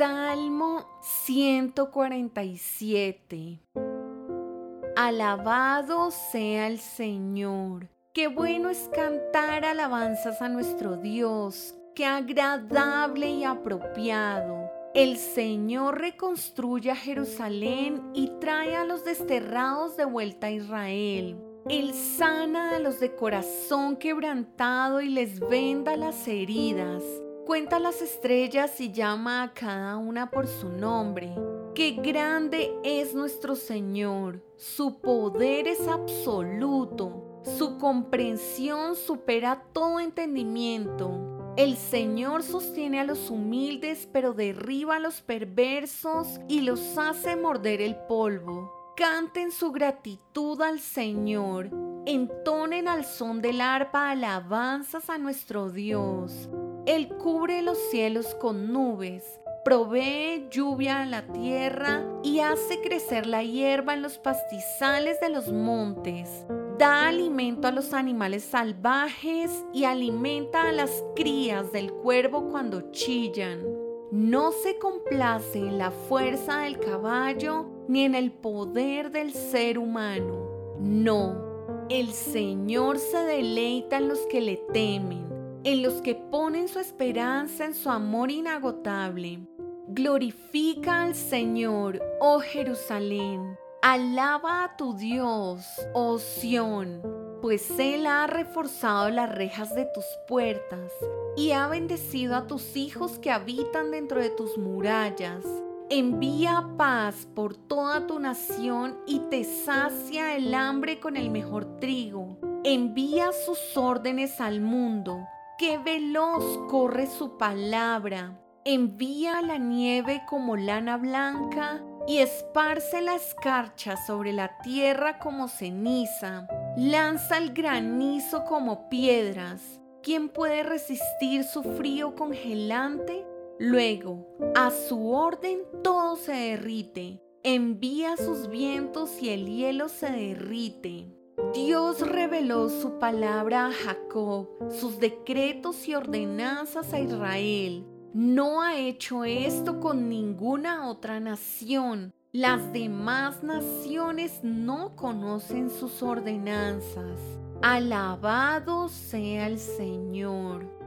Salmo 147 Alabado sea el Señor. Qué bueno es cantar alabanzas a nuestro Dios. Qué agradable y apropiado. El Señor reconstruye a Jerusalén y trae a los desterrados de vuelta a Israel. Él sana a los de corazón quebrantado y les venda las heridas. Cuenta las estrellas y llama a cada una por su nombre. Qué grande es nuestro Señor. Su poder es absoluto. Su comprensión supera todo entendimiento. El Señor sostiene a los humildes, pero derriba a los perversos y los hace morder el polvo. Canten su gratitud al Señor. Entonen al son del arpa alabanzas a nuestro Dios. Él cubre los cielos con nubes, provee lluvia a la tierra y hace crecer la hierba en los pastizales de los montes. Da alimento a los animales salvajes y alimenta a las crías del cuervo cuando chillan. No se complace en la fuerza del caballo ni en el poder del ser humano. No, el Señor se deleita en los que le temen en los que ponen su esperanza en su amor inagotable. Glorifica al Señor, oh Jerusalén. Alaba a tu Dios, oh Sión, pues Él ha reforzado las rejas de tus puertas y ha bendecido a tus hijos que habitan dentro de tus murallas. Envía paz por toda tu nación y te sacia el hambre con el mejor trigo. Envía sus órdenes al mundo qué veloz corre su palabra. Envía la nieve como lana blanca y esparce la escarcha sobre la tierra como ceniza. Lanza el granizo como piedras. ¿Quién puede resistir su frío congelante? Luego, a su orden todo se derrite. Envía sus vientos y el hielo se derrite. Dios reveló su palabra a Jacob, sus decretos y ordenanzas a Israel. No ha hecho esto con ninguna otra nación. Las demás naciones no conocen sus ordenanzas. Alabado sea el Señor.